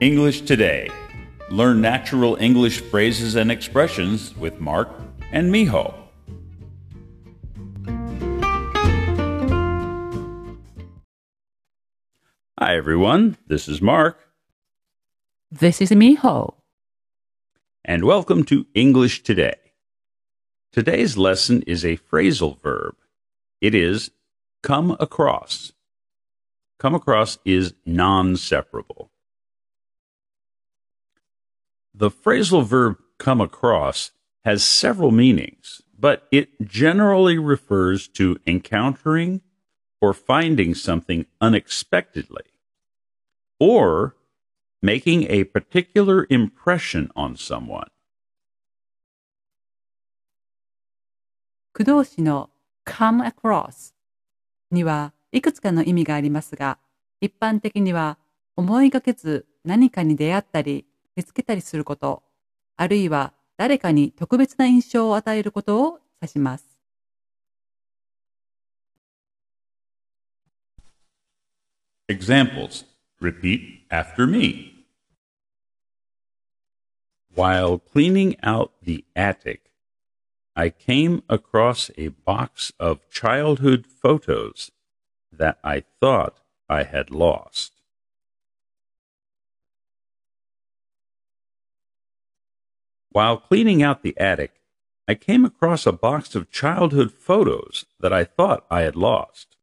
English Today. Learn natural English phrases and expressions with Mark and Miho. Hi, everyone. This is Mark. This is Miho. And welcome to English Today. Today's lesson is a phrasal verb. It is come across. Come across is non separable. The phrasal verb come across has several meanings, but it generally refers to encountering or finding something unexpectedly or making a particular impression on someone. 句動詞の come across にはいくつかの意味がありますが、一般的には思いがけず何かに出会ったり、見つけたりすること、あるいは誰かに特別な印象を与えることを指します。Examples. Repeat after me. While cleaning out the attic, I came across a box of childhood photos that I thought I had lost. While cleaning out the attic, I came across a box of childhood photos that I thought I had lost.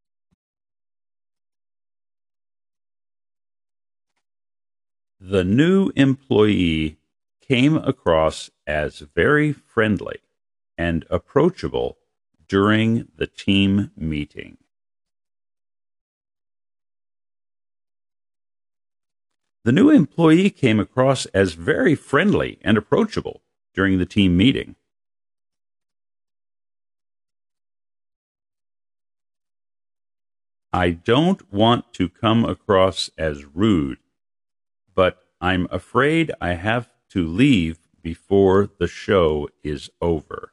The new employee came across as very friendly and approachable during the team meeting. The new employee came across as very friendly and approachable during the team meeting. I don't want to come across as rude, but I'm afraid I have to leave before the show is over.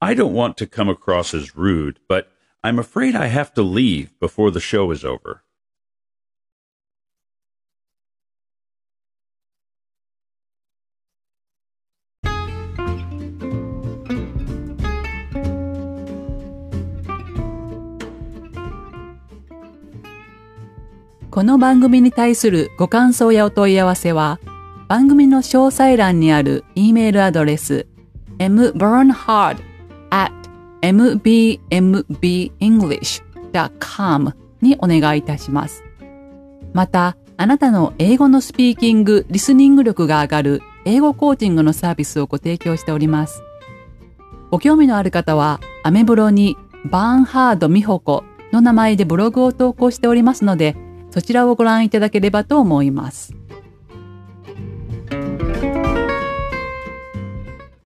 I don't want to come across as rude, but I'm afraid I have to leave before the show is over. この番組に対するご感想やお問い合わせは、番組の詳細欄にある E メールアドレス mburnhard at mbmbenglish.com にお願いいたします。また、あなたの英語のスピーキング、リスニング力が上がる英語コーチングのサービスをご提供しております。ご興味のある方は、アメブロにバーンハード美穂子の名前でブログを投稿しておりますので、そちらをご覧いただければと思います。